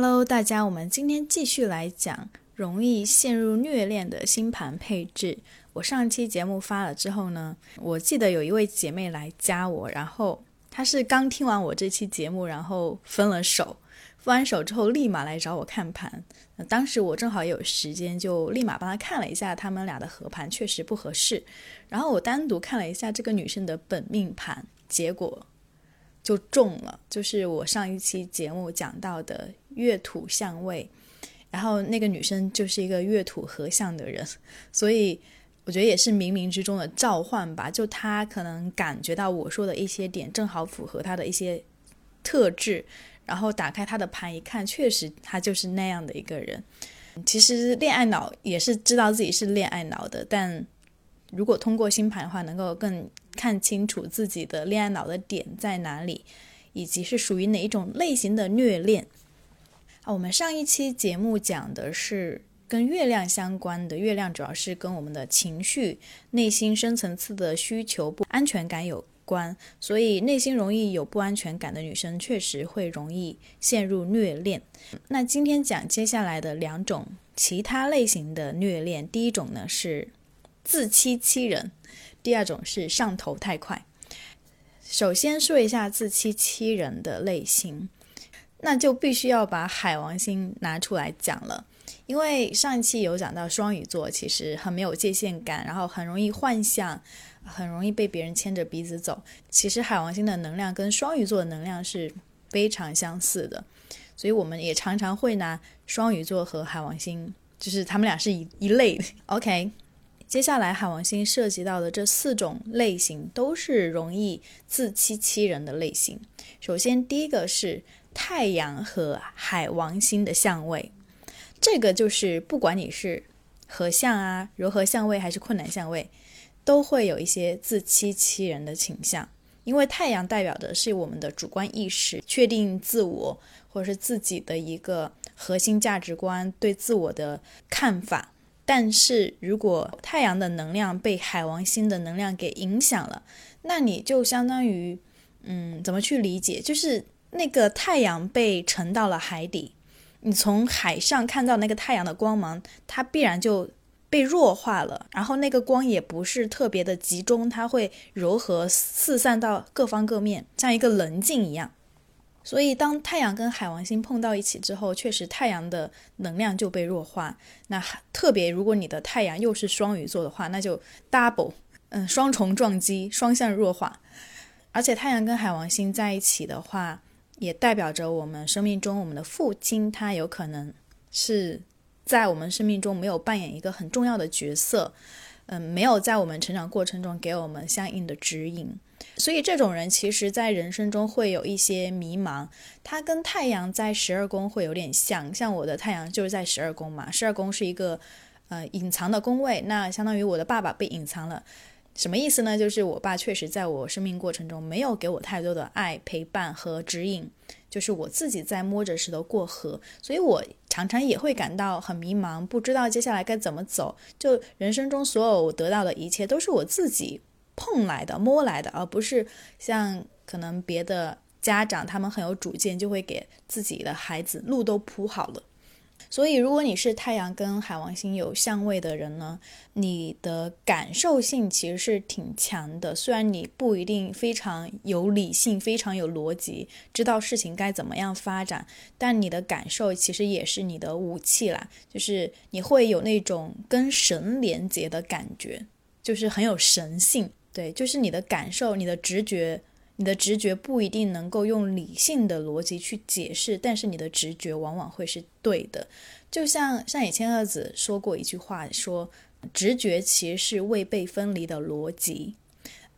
Hello，大家，我们今天继续来讲容易陷入虐恋的星盘配置。我上期节目发了之后呢，我记得有一位姐妹来加我，然后她是刚听完我这期节目，然后分了手，分完手之后立马来找我看盘。当时我正好有时间，就立马帮她看了一下他们俩的合盘，确实不合适。然后我单独看了一下这个女生的本命盘，结果。就中了，就是我上一期节目讲到的月土相位，然后那个女生就是一个月土合相的人，所以我觉得也是冥冥之中的召唤吧。就她可能感觉到我说的一些点正好符合她的一些特质，然后打开她的盘一看，确实她就是那样的一个人。其实恋爱脑也是知道自己是恋爱脑的，但。如果通过星盘的话，能够更看清楚自己的恋爱脑的点在哪里，以及是属于哪一种类型的虐恋。啊，我们上一期节目讲的是跟月亮相关的，月亮主要是跟我们的情绪、内心深层次的需求、不安全感有关，所以内心容易有不安全感的女生，确实会容易陷入虐恋。那今天讲接下来的两种其他类型的虐恋，第一种呢是。自欺欺人，第二种是上头太快。首先说一下自欺欺人的类型，那就必须要把海王星拿出来讲了。因为上一期有讲到双鱼座其实很没有界限感，然后很容易幻想，很容易被别人牵着鼻子走。其实海王星的能量跟双鱼座的能量是非常相似的，所以我们也常常会拿双鱼座和海王星，就是他们俩是一一类。OK。接下来，海王星涉及到的这四种类型都是容易自欺欺人的类型。首先，第一个是太阳和海王星的相位，这个就是不管你是合相啊、柔和相位还是困难相位，都会有一些自欺欺人的倾向。因为太阳代表的是我们的主观意识，确定自我或者是自己的一个核心价值观，对自我的看法。但是如果太阳的能量被海王星的能量给影响了，那你就相当于，嗯，怎么去理解？就是那个太阳被沉到了海底，你从海上看到那个太阳的光芒，它必然就被弱化了，然后那个光也不是特别的集中，它会柔和四散到各方各面，像一个棱镜一样。所以，当太阳跟海王星碰到一起之后，确实太阳的能量就被弱化。那特别，如果你的太阳又是双鱼座的话，那就 double，嗯，双重撞击，双向弱化。而且，太阳跟海王星在一起的话，也代表着我们生命中我们的父亲，他有可能是在我们生命中没有扮演一个很重要的角色，嗯，没有在我们成长过程中给我们相应的指引。所以这种人其实，在人生中会有一些迷茫。他跟太阳在十二宫会有点像，像我的太阳就是在十二宫嘛。十二宫是一个呃隐藏的宫位，那相当于我的爸爸被隐藏了。什么意思呢？就是我爸确实在我生命过程中没有给我太多的爱、陪伴和指引，就是我自己在摸着石头过河。所以我常常也会感到很迷茫，不知道接下来该怎么走。就人生中所有得到的一切，都是我自己。碰来的、摸来的，而不是像可能别的家长，他们很有主见，就会给自己的孩子路都铺好了。所以，如果你是太阳跟海王星有相位的人呢，你的感受性其实是挺强的。虽然你不一定非常有理性、非常有逻辑，知道事情该怎么样发展，但你的感受其实也是你的武器啦。就是你会有那种跟神连接的感觉，就是很有神性。对，就是你的感受，你的直觉，你的直觉不一定能够用理性的逻辑去解释，但是你的直觉往往会是对的。就像上野千鹤子说过一句话，说直觉其实是未被分离的逻辑。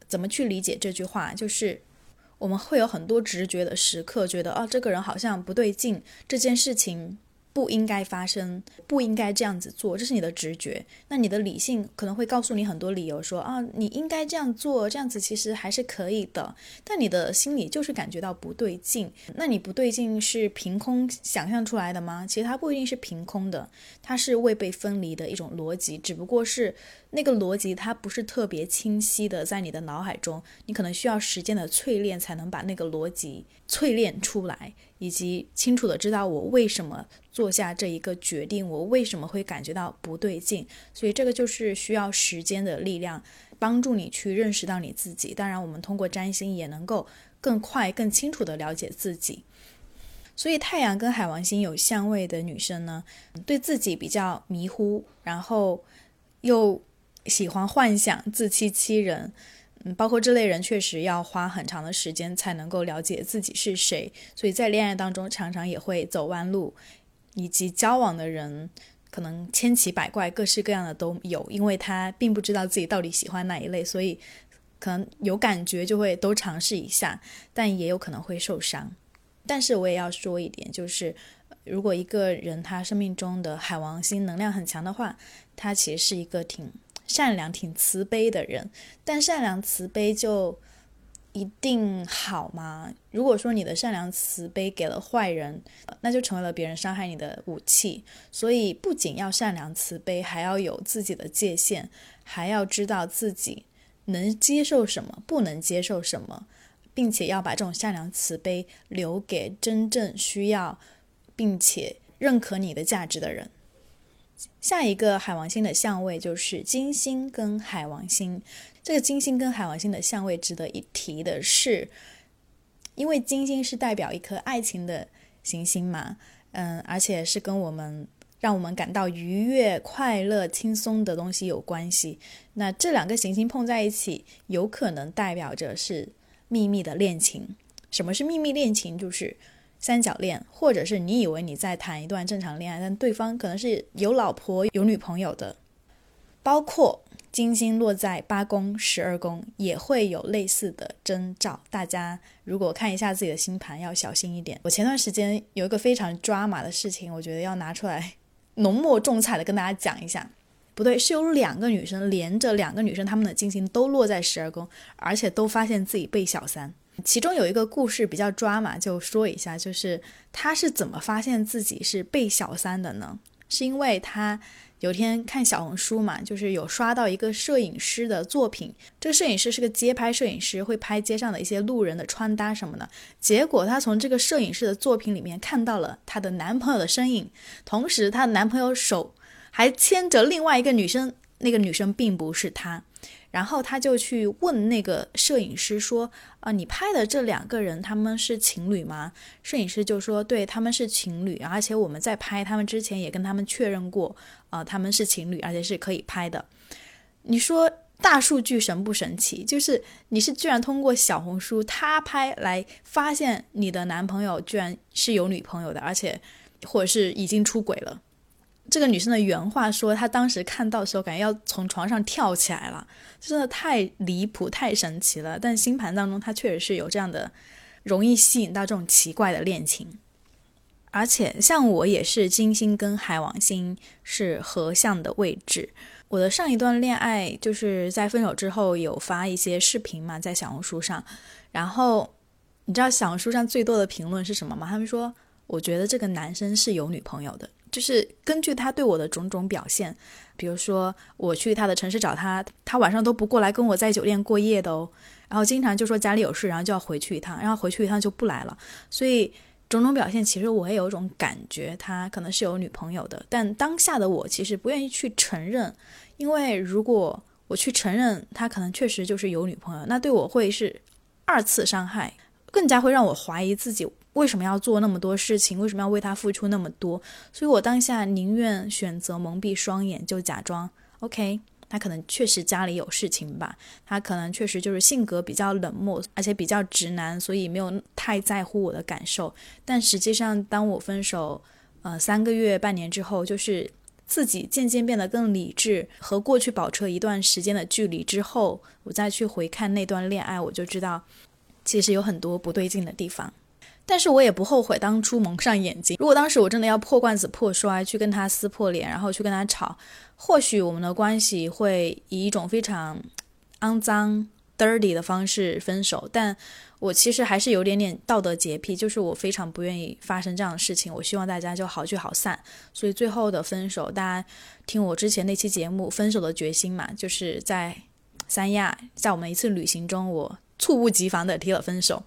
怎么去理解这句话？就是我们会有很多直觉的时刻，觉得哦，这个人好像不对劲，这件事情。不应该发生，不应该这样子做，这是你的直觉。那你的理性可能会告诉你很多理由，说啊，你应该这样做，这样子其实还是可以的。但你的心里就是感觉到不对劲。那你不对劲是凭空想象出来的吗？其实它不一定是凭空的，它是未被分离的一种逻辑，只不过是那个逻辑它不是特别清晰的在你的脑海中，你可能需要时间的淬炼才能把那个逻辑淬炼出来。以及清楚的知道我为什么做下这一个决定，我为什么会感觉到不对劲。所以这个就是需要时间的力量，帮助你去认识到你自己。当然，我们通过占星也能够更快、更清楚的了解自己。所以，太阳跟海王星有相位的女生呢，对自己比较迷糊，然后又喜欢幻想、自欺欺人。嗯，包括这类人确实要花很长的时间才能够了解自己是谁，所以在恋爱当中常常也会走弯路，以及交往的人可能千奇百怪、各式各样的都有，因为他并不知道自己到底喜欢哪一类，所以可能有感觉就会都尝试一下，但也有可能会受伤。但是我也要说一点，就是如果一个人他生命中的海王星能量很强的话，他其实是一个挺。善良、挺慈悲的人，但善良慈悲就一定好吗？如果说你的善良慈悲给了坏人，那就成为了别人伤害你的武器。所以，不仅要善良慈悲，还要有自己的界限，还要知道自己能接受什么，不能接受什么，并且要把这种善良慈悲留给真正需要并且认可你的价值的人。下一个海王星的相位就是金星跟海王星。这个金星跟海王星的相位值得一提的是，因为金星是代表一颗爱情的行星嘛，嗯，而且是跟我们让我们感到愉悦、快乐、轻松的东西有关系。那这两个行星碰在一起，有可能代表着是秘密的恋情。什么是秘密恋情？就是。三角恋，或者是你以为你在谈一段正常恋爱，但对方可能是有老婆有女朋友的。包括金星落在八宫、十二宫，也会有类似的征兆。大家如果看一下自己的星盘，要小心一点。我前段时间有一个非常抓马的事情，我觉得要拿出来 浓墨重彩的跟大家讲一下。不对，是有两个女生连着两个女生，她们的金星都落在十二宫，而且都发现自己被小三。其中有一个故事比较抓马，就说一下，就是他是怎么发现自己是被小三的呢？是因为他有天看小红书嘛，就是有刷到一个摄影师的作品，这个摄影师是个街拍摄影师，会拍街上的一些路人的穿搭什么的。结果他从这个摄影师的作品里面看到了她的男朋友的身影，同时她的男朋友手还牵着另外一个女生，那个女生并不是他。然后他就去问那个摄影师说：“啊，你拍的这两个人他们是情侣吗？”摄影师就说：“对，他们是情侣，而且我们在拍他们之前也跟他们确认过，啊，他们是情侣，而且是可以拍的。”你说大数据神不神奇？就是你是居然通过小红书他拍来发现你的男朋友居然是有女朋友的，而且或者是已经出轨了。这个女生的原话说，她当时看到的时候，感觉要从床上跳起来了，真的太离谱、太神奇了。但星盘当中，她确实是有这样的，容易吸引到这种奇怪的恋情。而且像我也是金星跟海王星是合相的位置。我的上一段恋爱就是在分手之后有发一些视频嘛，在小红书上。然后你知道小红书上最多的评论是什么吗？他们说，我觉得这个男生是有女朋友的。就是根据他对我的种种表现，比如说我去他的城市找他，他晚上都不过来跟我在酒店过夜的哦。然后经常就说家里有事，然后就要回去一趟，然后回去一趟就不来了。所以种种表现，其实我也有一种感觉，他可能是有女朋友的。但当下的我其实不愿意去承认，因为如果我去承认他可能确实就是有女朋友，那对我会是二次伤害，更加会让我怀疑自己。为什么要做那么多事情？为什么要为他付出那么多？所以我当下宁愿选择蒙蔽双眼，就假装 OK。他可能确实家里有事情吧，他可能确实就是性格比较冷漠，而且比较直男，所以没有太在乎我的感受。但实际上，当我分手，呃，三个月、半年之后，就是自己渐渐变得更理智，和过去保持一段时间的距离之后，我再去回看那段恋爱，我就知道，其实有很多不对劲的地方。但是我也不后悔当初蒙上眼睛。如果当时我真的要破罐子破摔，去跟他撕破脸，然后去跟他吵，或许我们的关系会以一种非常肮脏、dirty 的方式分手。但我其实还是有点点道德洁癖，就是我非常不愿意发生这样的事情。我希望大家就好聚好散。所以最后的分手，大家听我之前那期节目《分手的决心》嘛，就是在三亚，在我们一次旅行中，我。猝不及防的提了分手，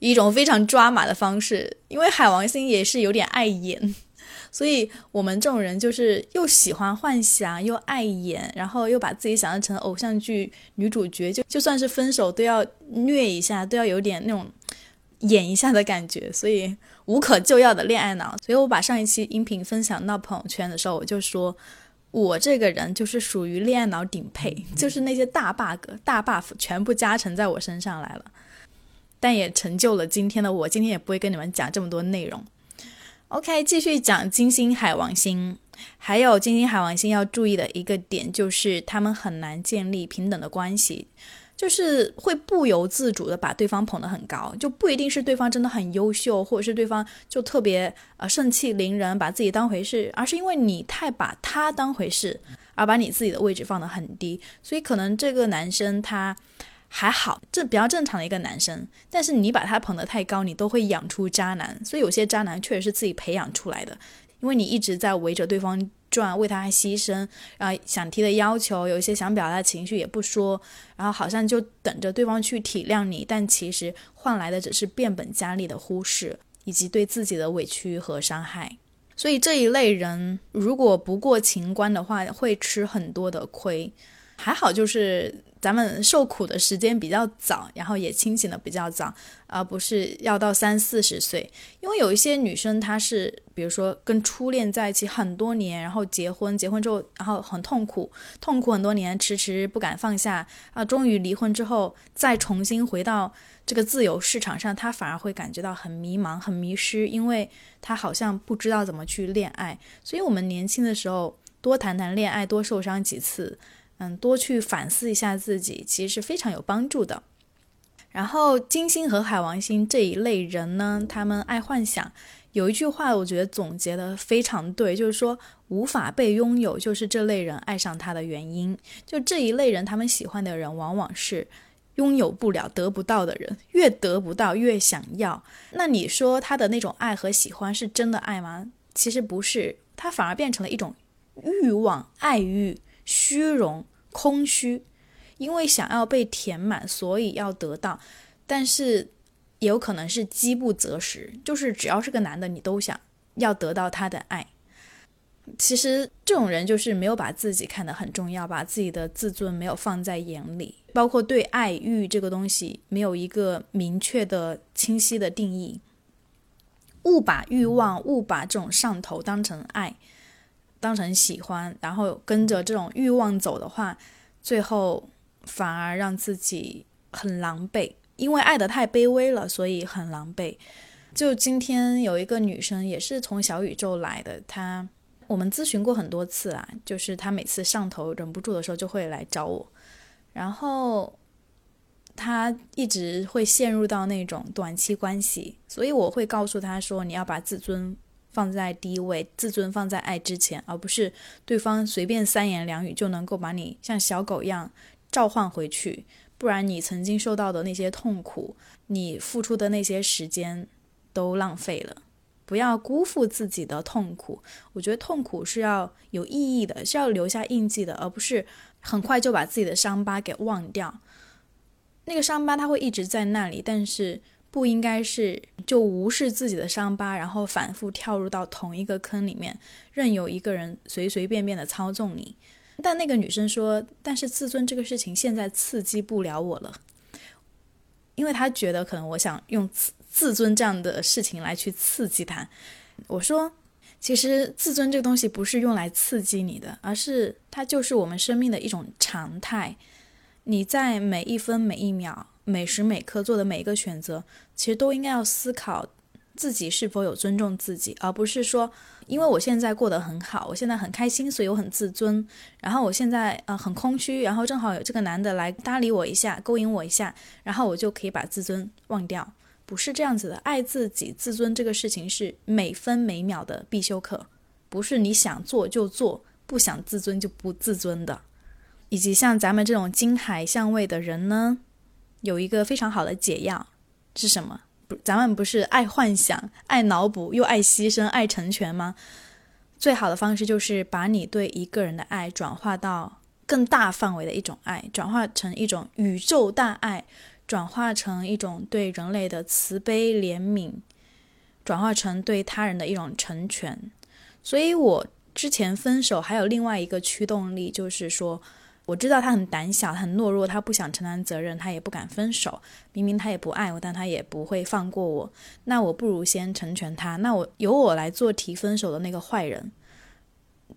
一种非常抓马的方式。因为海王星也是有点爱演，所以我们这种人就是又喜欢幻想，又爱演，然后又把自己想象成偶像剧女主角，就就算是分手都要虐一下，都要有点那种演一下的感觉，所以无可救药的恋爱脑。所以我把上一期音频分享到朋友圈的时候，我就说。我这个人就是属于恋爱脑顶配，就是那些大 bug、大 buff 全部加成在我身上来了，但也成就了今天的我。今天也不会跟你们讲这么多内容。OK，继续讲金星、海王星，还有金星、海王星要注意的一个点就是，他们很难建立平等的关系。就是会不由自主的把对方捧得很高，就不一定是对方真的很优秀，或者是对方就特别呃盛气凌人，把自己当回事，而是因为你太把他当回事，而把你自己的位置放得很低，所以可能这个男生他还好，这比较正常的一个男生，但是你把他捧得太高，你都会养出渣男，所以有些渣男确实是自己培养出来的，因为你一直在围着对方。转为他牺牲，然后想提的要求，有一些想表达的情绪也不说，然后好像就等着对方去体谅你，但其实换来的只是变本加厉的忽视，以及对自己的委屈和伤害。所以这一类人如果不过情关的话，会吃很多的亏。还好就是。咱们受苦的时间比较早，然后也清醒的比较早，而不是要到三四十岁。因为有一些女生，她是比如说跟初恋在一起很多年，然后结婚，结婚之后，然后很痛苦，痛苦很多年，迟迟不敢放下啊，终于离婚之后，再重新回到这个自由市场上，她反而会感觉到很迷茫、很迷失，因为她好像不知道怎么去恋爱。所以，我们年轻的时候多谈谈恋爱，多受伤几次。嗯，多去反思一下自己，其实是非常有帮助的。然后金星和海王星这一类人呢，他们爱幻想。有一句话，我觉得总结的非常对，就是说无法被拥有，就是这类人爱上他的原因。就这一类人，他们喜欢的人往往是拥有不了、得不到的人，越得不到越想要。那你说他的那种爱和喜欢是真的爱吗？其实不是，他反而变成了一种欲望、爱欲、虚荣。空虚，因为想要被填满，所以要得到，但是也有可能是饥不择食，就是只要是个男的，你都想要得到他的爱。其实这种人就是没有把自己看得很重要，把自己的自尊没有放在眼里，包括对爱欲这个东西没有一个明确的、清晰的定义，误把欲望、误把这种上头当成爱。当成喜欢，然后跟着这种欲望走的话，最后反而让自己很狼狈，因为爱的太卑微了，所以很狼狈。就今天有一个女生也是从小宇宙来的，她我们咨询过很多次啊，就是她每次上头忍不住的时候就会来找我，然后她一直会陷入到那种短期关系，所以我会告诉她说，你要把自尊。放在第一位，自尊放在爱之前，而不是对方随便三言两语就能够把你像小狗一样召唤回去。不然你曾经受到的那些痛苦，你付出的那些时间都浪费了。不要辜负自己的痛苦，我觉得痛苦是要有意义的，是要留下印记的，而不是很快就把自己的伤疤给忘掉。那个伤疤它会一直在那里，但是。不应该是就无视自己的伤疤，然后反复跳入到同一个坑里面，任由一个人随随便便的操纵你。但那个女生说：“但是自尊这个事情现在刺激不了我了，因为她觉得可能我想用自自尊这样的事情来去刺激她。”我说：“其实自尊这个东西不是用来刺激你的，而是它就是我们生命的一种常态。你在每一分每一秒。”每时每刻做的每一个选择，其实都应该要思考自己是否有尊重自己，而不是说，因为我现在过得很好，我现在很开心，所以我很自尊。然后我现在呃很空虚，然后正好有这个男的来搭理我一下，勾引我一下，然后我就可以把自尊忘掉。不是这样子的，爱自己、自尊这个事情是每分每秒的必修课，不是你想做就做，不想自尊就不自尊的。以及像咱们这种金海相位的人呢？有一个非常好的解药是什么？不，咱们不是爱幻想、爱脑补又爱牺牲、爱成全吗？最好的方式就是把你对一个人的爱转化到更大范围的一种爱，转化成一种宇宙大爱，转化成一种对人类的慈悲怜悯，转化成对他人的一种成全。所以，我之前分手还有另外一个驱动力，就是说。我知道他很胆小，很懦弱，他不想承担责任，他也不敢分手。明明他也不爱我，但他也不会放过我。那我不如先成全他。那我由我来做提分手的那个坏人。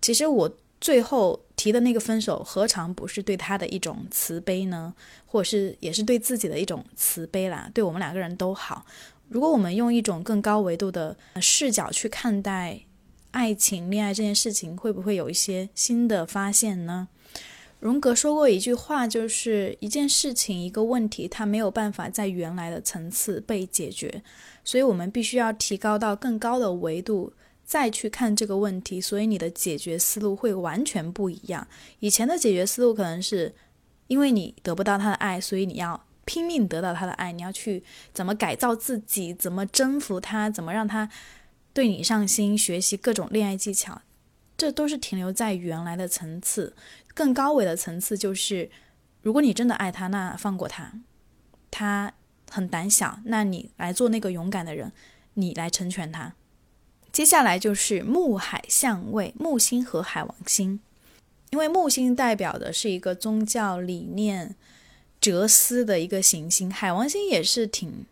其实我最后提的那个分手，何尝不是对他的一种慈悲呢？或者是也是对自己的一种慈悲啦？对我们两个人都好。如果我们用一种更高维度的视角去看待爱情、恋爱这件事情，会不会有一些新的发现呢？荣格说过一句话，就是一件事情、一个问题，它没有办法在原来的层次被解决，所以我们必须要提高到更高的维度再去看这个问题。所以你的解决思路会完全不一样。以前的解决思路可能是因为你得不到他的爱，所以你要拼命得到他的爱，你要去怎么改造自己，怎么征服他，怎么让他对你上心，学习各种恋爱技巧，这都是停留在原来的层次。更高维的层次就是，如果你真的爱他，那放过他。他很胆小，那你来做那个勇敢的人，你来成全他。接下来就是木海相位，木星和海王星，因为木星代表的是一个宗教理念、哲思的一个行星，海王星也是挺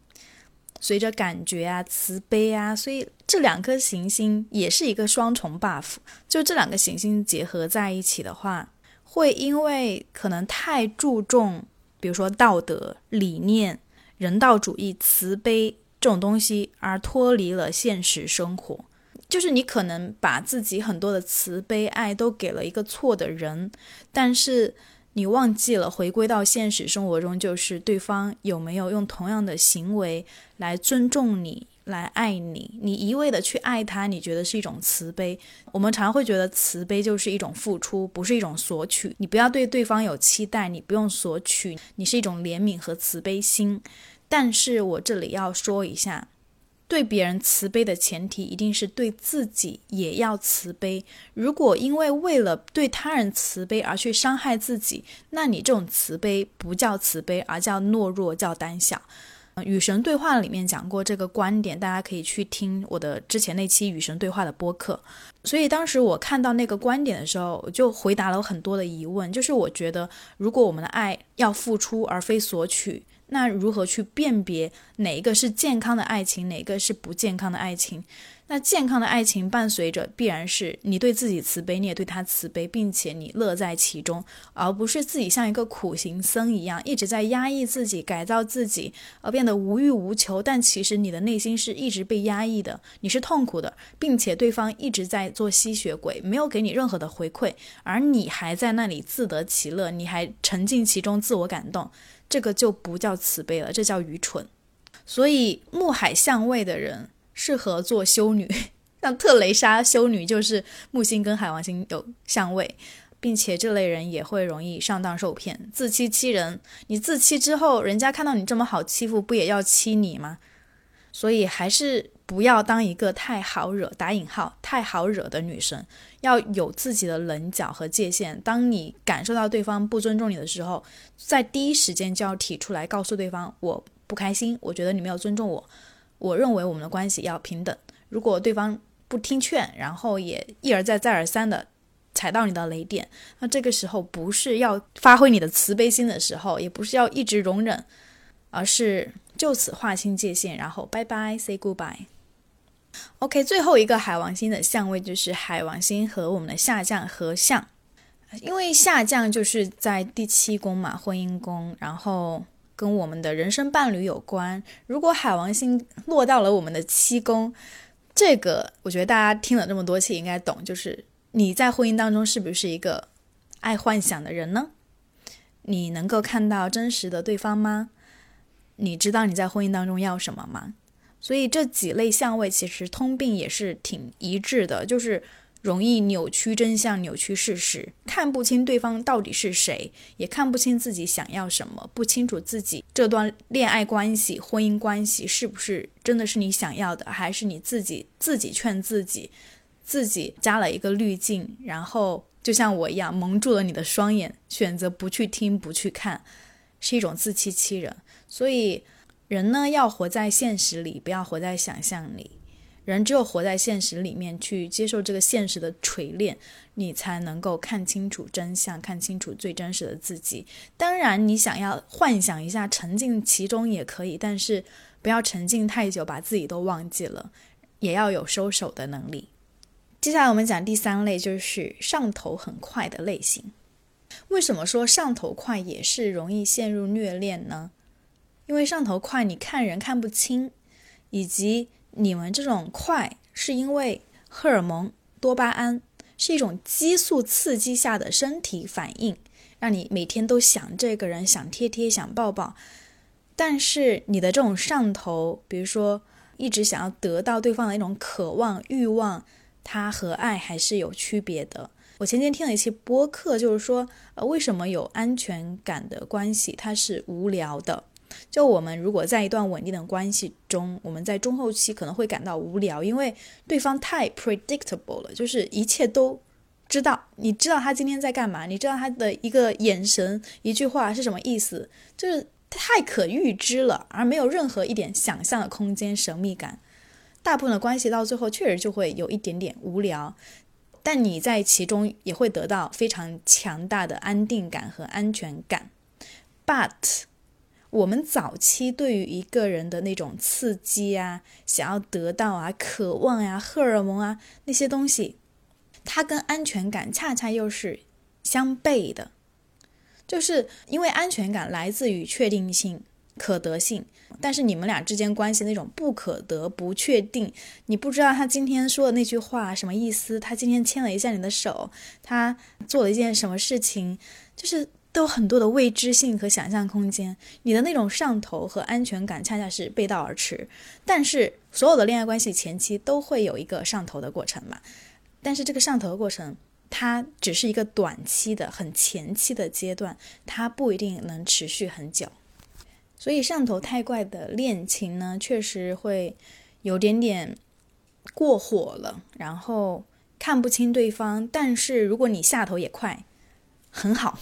随着感觉啊、慈悲啊，所以这两颗行星也是一个双重 buff。就这两个行星结合在一起的话。会因为可能太注重，比如说道德理念、人道主义、慈悲这种东西，而脱离了现实生活。就是你可能把自己很多的慈悲爱都给了一个错的人，但是你忘记了回归到现实生活中，就是对方有没有用同样的行为来尊重你。来爱你，你一味的去爱他，你觉得是一种慈悲。我们常会觉得慈悲就是一种付出，不是一种索取。你不要对对方有期待，你不用索取，你是一种怜悯和慈悲心。但是我这里要说一下，对别人慈悲的前提一定是对自己也要慈悲。如果因为为了对他人慈悲而去伤害自己，那你这种慈悲不叫慈悲，而叫懦弱，叫胆小。与神对话里面讲过这个观点，大家可以去听我的之前那期与神对话的播客。所以当时我看到那个观点的时候，我就回答了很多的疑问。就是我觉得，如果我们的爱要付出而非索取，那如何去辨别哪一个是健康的爱情，哪个是不健康的爱情？那健康的爱情伴随着必然是你对自己慈悲，你也对他慈悲，并且你乐在其中，而不是自己像一个苦行僧一样一直在压抑自己、改造自己，而变得无欲无求。但其实你的内心是一直被压抑的，你是痛苦的，并且对方一直在做吸血鬼，没有给你任何的回馈，而你还在那里自得其乐，你还沉浸其中自我感动，这个就不叫慈悲了，这叫愚蠢。所以木海相位的人。适合做修女，像特蕾莎修女就是木星跟海王星有相位，并且这类人也会容易上当受骗、自欺欺人。你自欺之后，人家看到你这么好欺负，不也要欺你吗？所以还是不要当一个太好惹（打引号）太好惹的女生，要有自己的棱角和界限。当你感受到对方不尊重你的时候，在第一时间就要提出来，告诉对方我不开心，我觉得你没有尊重我。我认为我们的关系要平等。如果对方不听劝，然后也一而再、再而三的踩到你的雷点，那这个时候不是要发挥你的慈悲心的时候，也不是要一直容忍，而是就此划清界限，然后拜拜，say goodbye。OK，最后一个海王星的相位就是海王星和我们的下降合相，因为下降就是在第七宫嘛，婚姻宫，然后。跟我们的人生伴侣有关。如果海王星落到了我们的七宫，这个我觉得大家听了这么多期应该懂，就是你在婚姻当中是不是一个爱幻想的人呢？你能够看到真实的对方吗？你知道你在婚姻当中要什么吗？所以这几类相位其实通病也是挺一致的，就是。容易扭曲真相，扭曲事实，看不清对方到底是谁，也看不清自己想要什么，不清楚自己这段恋爱关系、婚姻关系是不是真的是你想要的，还是你自己自己劝自己，自己加了一个滤镜，然后就像我一样蒙住了你的双眼，选择不去听、不去看，是一种自欺欺人。所以人呢要活在现实里，不要活在想象里。人只有活在现实里面，去接受这个现实的锤炼，你才能够看清楚真相，看清楚最真实的自己。当然，你想要幻想一下，沉浸其中也可以，但是不要沉浸太久，把自己都忘记了，也要有收手的能力。接下来我们讲第三类，就是上头很快的类型。为什么说上头快也是容易陷入虐恋呢？因为上头快，你看人看不清，以及。你们这种快，是因为荷尔蒙多巴胺是一种激素刺激下的身体反应，让你每天都想这个人，想贴贴，想抱抱。但是你的这种上头，比如说一直想要得到对方的一种渴望、欲望，它和爱还是有区别的。我前天听了一期播客，就是说，呃，为什么有安全感的关系它是无聊的？就我们如果在一段稳定的关系中，我们在中后期可能会感到无聊，因为对方太 predictable 了，就是一切都知道，你知道他今天在干嘛，你知道他的一个眼神、一句话是什么意思，就是太可预知了，而没有任何一点想象的空间、神秘感。大部分的关系到最后确实就会有一点点无聊，但你在其中也会得到非常强大的安定感和安全感。But 我们早期对于一个人的那种刺激啊，想要得到啊，渴望呀，荷尔蒙啊那些东西，它跟安全感恰恰又是相悖的。就是因为安全感来自于确定性、可得性，但是你们俩之间关系那种不可得、不确定，你不知道他今天说的那句话什么意思，他今天牵了一下你的手，他做了一件什么事情，就是。都有很多的未知性和想象空间，你的那种上头和安全感恰恰是背道而驰。但是所有的恋爱关系前期都会有一个上头的过程嘛，但是这个上头的过程它只是一个短期的、很前期的阶段，它不一定能持续很久。所以上头太快的恋情呢，确实会有点点过火了，然后看不清对方。但是如果你下头也快，很好。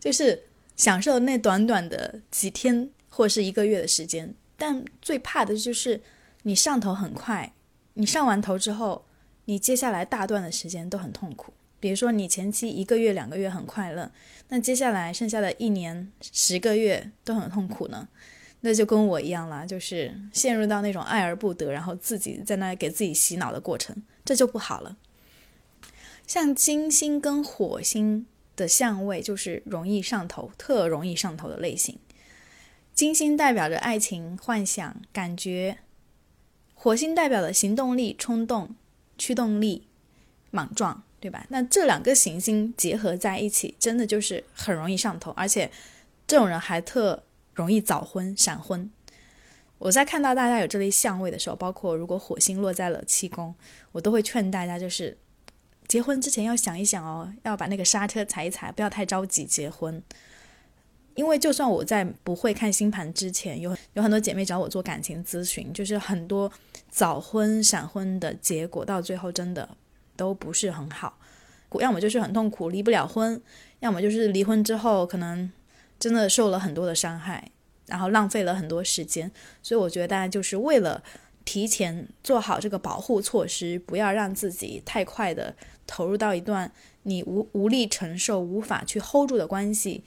就是享受那短短的几天或是一个月的时间，但最怕的就是你上头很快，你上完头之后，你接下来大段的时间都很痛苦。比如说你前期一个月两个月很快乐，那接下来剩下的一年十个月都很痛苦呢？那就跟我一样啦，就是陷入到那种爱而不得，然后自己在那给自己洗脑的过程，这就不好了。像金星跟火星。的相位就是容易上头，特容易上头的类型。金星代表着爱情、幻想、感觉；火星代表的行动力、冲动、驱动力、莽撞，对吧？那这两个行星结合在一起，真的就是很容易上头，而且这种人还特容易早婚、闪婚。我在看到大家有这类相位的时候，包括如果火星落在了七宫，我都会劝大家就是。结婚之前要想一想哦，要把那个刹车踩一踩，不要太着急结婚。因为就算我在不会看星盘之前，有有很多姐妹找我做感情咨询，就是很多早婚闪婚的结果，到最后真的都不是很好。要么就是很痛苦离不了婚，要么就是离婚之后可能真的受了很多的伤害，然后浪费了很多时间。所以我觉得大家就是为了提前做好这个保护措施，不要让自己太快的。投入到一段你无无力承受、无法去 hold 住的关系，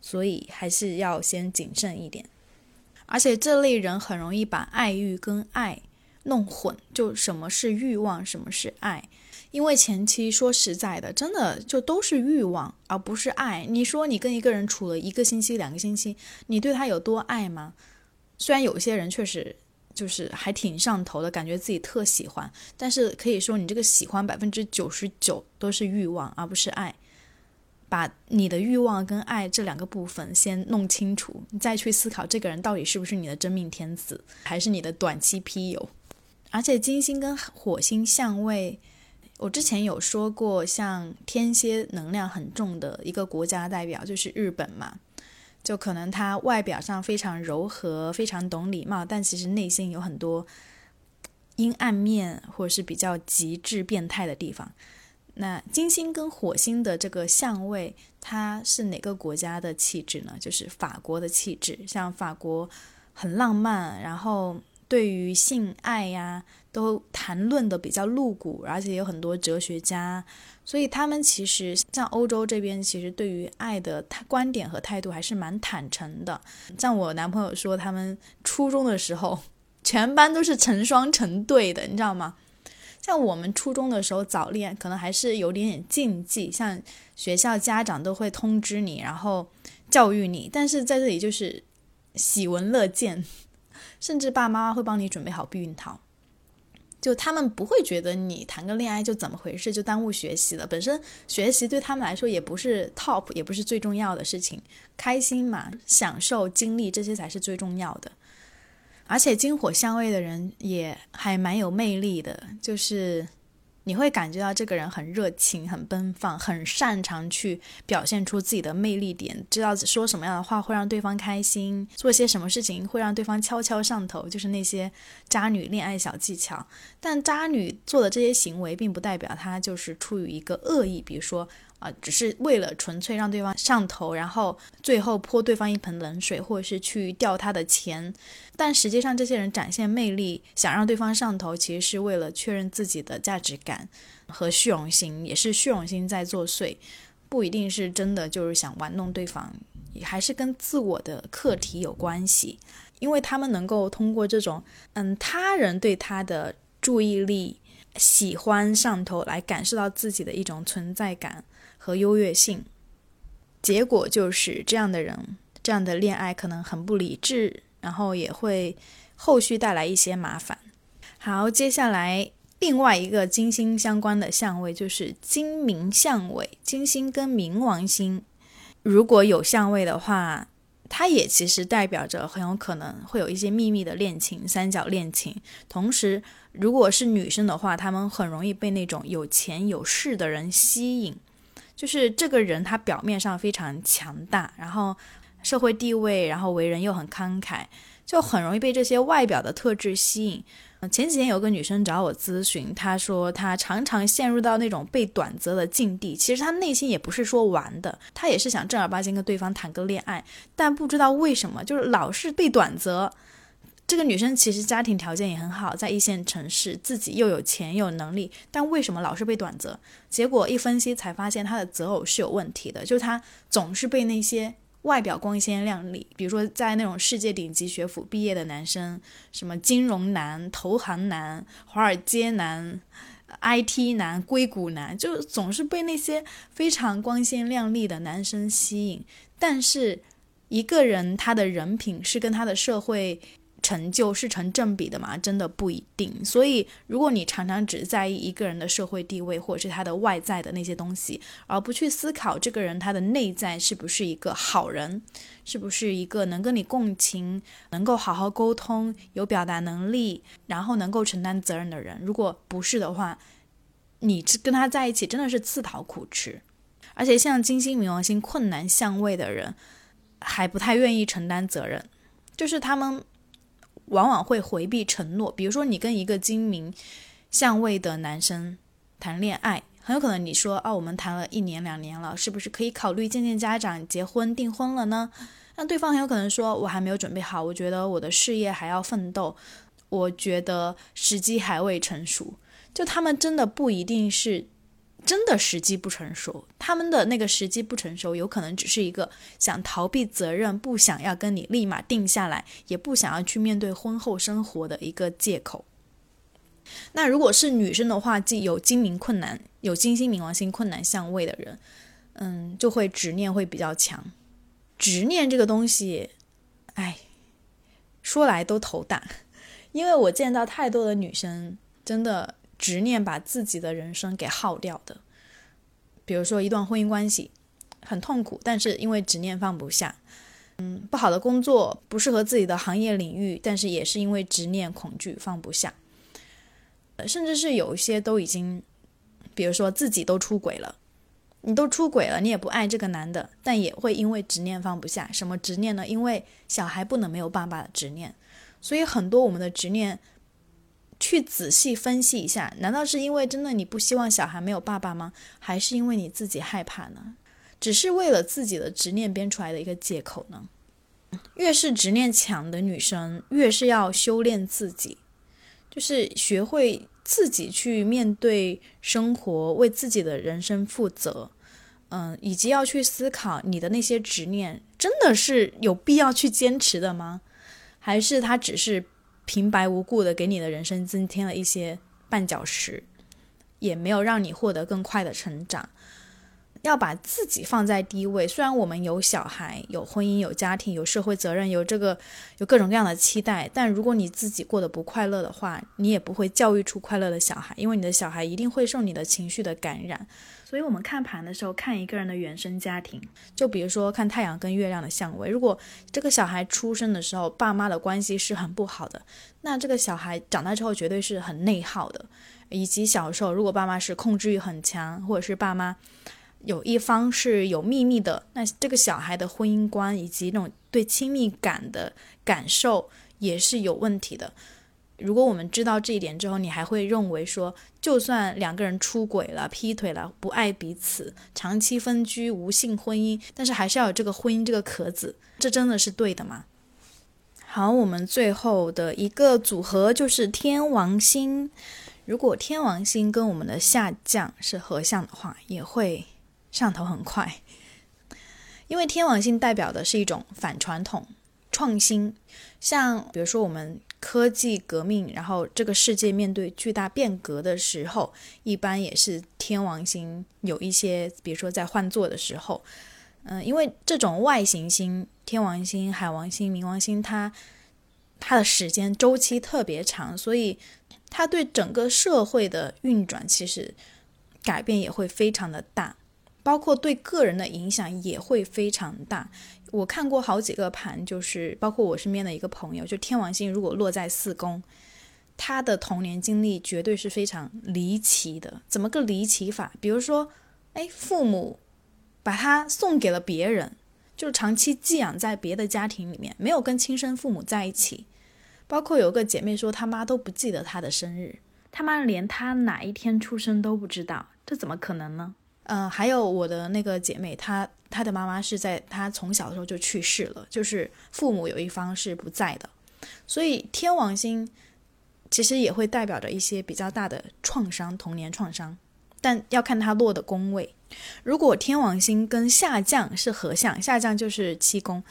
所以还是要先谨慎一点。而且这类人很容易把爱欲跟爱弄混，就什么是欲望，什么是爱。因为前期说实在的，真的就都是欲望，而不是爱。你说你跟一个人处了一个星期、两个星期，你对他有多爱吗？虽然有些人确实。就是还挺上头的，感觉自己特喜欢，但是可以说你这个喜欢百分之九十九都是欲望，而不是爱。把你的欲望跟爱这两个部分先弄清楚，你再去思考这个人到底是不是你的真命天子，还是你的短期批友。而且金星跟火星相位，我之前有说过，像天蝎能量很重的一个国家代表就是日本嘛。就可能他外表上非常柔和，非常懂礼貌，但其实内心有很多阴暗面，或者是比较极致变态的地方。那金星跟火星的这个相位，它是哪个国家的气质呢？就是法国的气质。像法国很浪漫，然后对于性爱呀都谈论的比较露骨，而且有很多哲学家，所以他们其实像欧洲这边，其实对于爱的观点和态度还是蛮坦诚的。像我男朋友说，他们初中的时候，全班都是成双成对的，你知道吗？像我们初中的时候早恋，可能还是有点点禁忌，像学校家长都会通知你，然后教育你。但是在这里就是喜闻乐见，甚至爸妈会帮你准备好避孕套，就他们不会觉得你谈个恋爱就怎么回事，就耽误学习了。本身学习对他们来说也不是 top，也不是最重要的事情，开心嘛，享受经历这些才是最重要的。而且金火相位的人也还蛮有魅力的，就是你会感觉到这个人很热情、很奔放、很擅长去表现出自己的魅力点，知道说什么样的话会让对方开心，做些什么事情会让对方悄悄上头，就是那些渣女恋爱小技巧。但渣女做的这些行为，并不代表她就是出于一个恶意，比如说。啊，只是为了纯粹让对方上头，然后最后泼对方一盆冷水，或者是去钓他的钱。但实际上，这些人展现魅力，想让对方上头，其实是为了确认自己的价值感和虚荣心，也是虚荣心在作祟，不一定是真的就是想玩弄对方，还是跟自我的课题有关系。因为他们能够通过这种，嗯，他人对他的注意力、喜欢上头，来感受到自己的一种存在感。和优越性，结果就是这样的人，这样的恋爱可能很不理智，然后也会后续带来一些麻烦。好，接下来另外一个金星相关的相位就是金冥相位，金星跟冥王星如果有相位的话，它也其实代表着很有可能会有一些秘密的恋情、三角恋情。同时，如果是女生的话，她们很容易被那种有钱有势的人吸引。就是这个人，他表面上非常强大，然后社会地位，然后为人又很慷慨，就很容易被这些外表的特质吸引。前几天有个女生找我咨询，她说她常常陷入到那种被短择的境地。其实她内心也不是说玩的，她也是想正儿八经跟对方谈个恋爱，但不知道为什么就是老是被短择。这个女生其实家庭条件也很好，在一线城市，自己又有钱有能力，但为什么老是被短择？结果一分析才发现，她的择偶是有问题的，就是她总是被那些外表光鲜亮丽，比如说在那种世界顶级学府毕业的男生，什么金融男、投行男、华尔街男、IT 男、硅谷男，就总是被那些非常光鲜亮丽的男生吸引。但是一个人他的人品是跟他的社会。成就是成正比的嘛？真的不一定。所以，如果你常常只在意一个人的社会地位，或者是他的外在的那些东西，而不去思考这个人他的内在是不是一个好人，是不是一个能跟你共情、能够好好沟通、有表达能力，然后能够承担责任的人，如果不是的话，你跟他在一起真的是自讨苦吃。而且，像金星、冥王星困难相位的人，还不太愿意承担责任，就是他们。往往会回避承诺，比如说你跟一个精明相位的男生谈恋爱，很有可能你说啊，我们谈了一年两年了，是不是可以考虑见见家长、结婚订婚了呢？那对方很有可能说，我还没有准备好，我觉得我的事业还要奋斗，我觉得时机还未成熟。就他们真的不一定是。真的时机不成熟，他们的那个时机不成熟，有可能只是一个想逃避责任、不想要跟你立马定下来，也不想要去面对婚后生活的一个借口。那如果是女生的话，既有精明困难、有金星冥王星困难相位的人，嗯，就会执念会比较强。执念这个东西，哎，说来都头大，因为我见到太多的女生，真的。执念把自己的人生给耗掉的，比如说一段婚姻关系很痛苦，但是因为执念放不下，嗯，不好的工作不适合自己的行业领域，但是也是因为执念恐惧放不下，甚至是有一些都已经，比如说自己都出轨了，你都出轨了，你也不爱这个男的，但也会因为执念放不下。什么执念呢？因为小孩不能没有爸爸的执念，所以很多我们的执念。去仔细分析一下，难道是因为真的你不希望小孩没有爸爸吗？还是因为你自己害怕呢？只是为了自己的执念编出来的一个借口呢？越是执念强的女生，越是要修炼自己，就是学会自己去面对生活，为自己的人生负责。嗯，以及要去思考你的那些执念，真的是有必要去坚持的吗？还是它只是平白无故的给你的人生增添了一些绊脚石，也没有让你获得更快的成长？要把自己放在第一位。虽然我们有小孩、有婚姻、有家庭、有社会责任、有这个有各种各样的期待，但如果你自己过得不快乐的话，你也不会教育出快乐的小孩，因为你的小孩一定会受你的情绪的感染。所以，我们看盘的时候，看一个人的原生家庭，就比如说看太阳跟月亮的相位。如果这个小孩出生的时候，爸妈的关系是很不好的，那这个小孩长大之后绝对是很内耗的。以及小时候，如果爸妈是控制欲很强，或者是爸妈有一方是有秘密的，那这个小孩的婚姻观以及那种对亲密感的感受也是有问题的。如果我们知道这一点之后，你还会认为说，就算两个人出轨了、劈腿了、不爱彼此、长期分居、无性婚姻，但是还是要有这个婚姻这个壳子，这真的是对的吗？好，我们最后的一个组合就是天王星。如果天王星跟我们的下降是合相的话，也会上头很快，因为天王星代表的是一种反传统、创新，像比如说我们。科技革命，然后这个世界面对巨大变革的时候，一般也是天王星有一些，比如说在换座的时候，嗯，因为这种外行星，天王星、海王星、冥王星，它它的时间周期特别长，所以它对整个社会的运转其实改变也会非常的大，包括对个人的影响也会非常大。我看过好几个盘，就是包括我身边的一个朋友，就天王星如果落在四宫，他的童年经历绝对是非常离奇的。怎么个离奇法？比如说，哎，父母把他送给了别人，就长期寄养在别的家庭里面，没有跟亲生父母在一起。包括有个姐妹说，他妈都不记得他的生日，他妈连他哪一天出生都不知道，这怎么可能呢？嗯，还有我的那个姐妹，她她的妈妈是在她从小的时候就去世了，就是父母有一方是不在的，所以天王星其实也会代表着一些比较大的创伤，童年创伤，但要看它落的宫位。如果天王星跟下降是合相，下降就是七宫，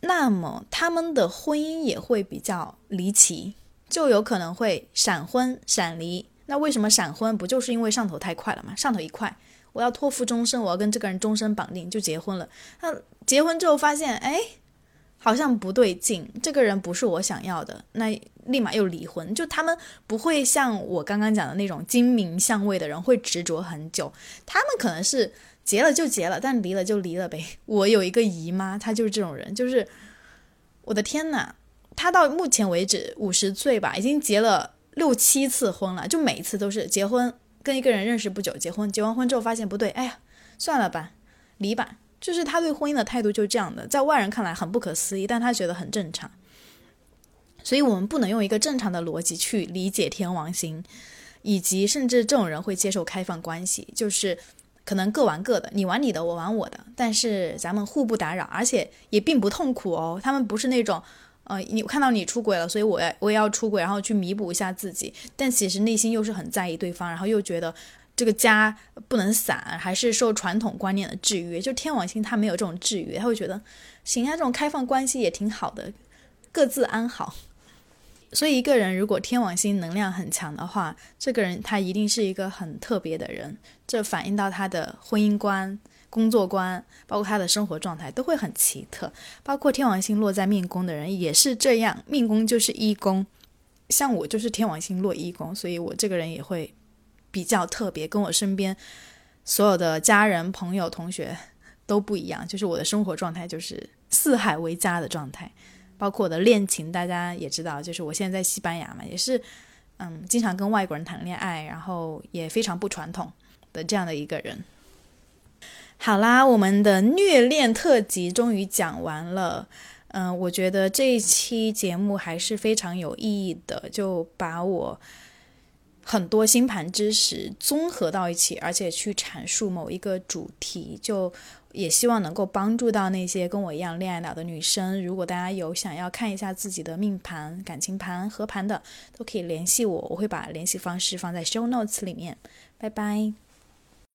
那么他们的婚姻也会比较离奇，就有可能会闪婚、闪离。那为什么闪婚？不就是因为上头太快了吗？上头一快。我要托付终身，我要跟这个人终身绑定，就结婚了。那结婚之后发现，哎，好像不对劲，这个人不是我想要的，那立马又离婚。就他们不会像我刚刚讲的那种精明相位的人，会执着很久。他们可能是结了就结了，但离了就离了呗。我有一个姨妈，她就是这种人，就是我的天呐，她到目前为止五十岁吧，已经结了六七次婚了，就每一次都是结婚。跟一个人认识不久，结婚，结完婚之后发现不对，哎呀，算了吧，离吧。就是他对婚姻的态度就是这样的，在外人看来很不可思议，但他觉得很正常。所以，我们不能用一个正常的逻辑去理解天王星，以及甚至这种人会接受开放关系，就是可能各玩各的，你玩你的，我玩我的，但是咱们互不打扰，而且也并不痛苦哦。他们不是那种。呃，你看到你出轨了，所以我要我也要出轨，然后去弥补一下自己。但其实内心又是很在意对方，然后又觉得这个家不能散，还是受传统观念的制约。就天王星他没有这种制约，他会觉得行啊，这种开放关系也挺好的，各自安好。所以一个人如果天王星能量很强的话，这个人他一定是一个很特别的人，这反映到他的婚姻观。工作观，包括他的生活状态都会很奇特。包括天王星落在命宫的人也是这样，命宫就是一宫。像我就是天王星落一宫，所以我这个人也会比较特别，跟我身边所有的家人、朋友、同学都不一样。就是我的生活状态就是四海为家的状态，包括我的恋情，大家也知道，就是我现在在西班牙嘛，也是嗯，经常跟外国人谈恋爱，然后也非常不传统的这样的一个人。好啦，我们的虐恋特辑终于讲完了。嗯，我觉得这一期节目还是非常有意义的，就把我很多星盘知识综合到一起，而且去阐述某一个主题，就也希望能够帮助到那些跟我一样恋爱脑的女生。如果大家有想要看一下自己的命盘、感情盘、合盘的，都可以联系我，我会把联系方式放在 show notes 里面。拜拜。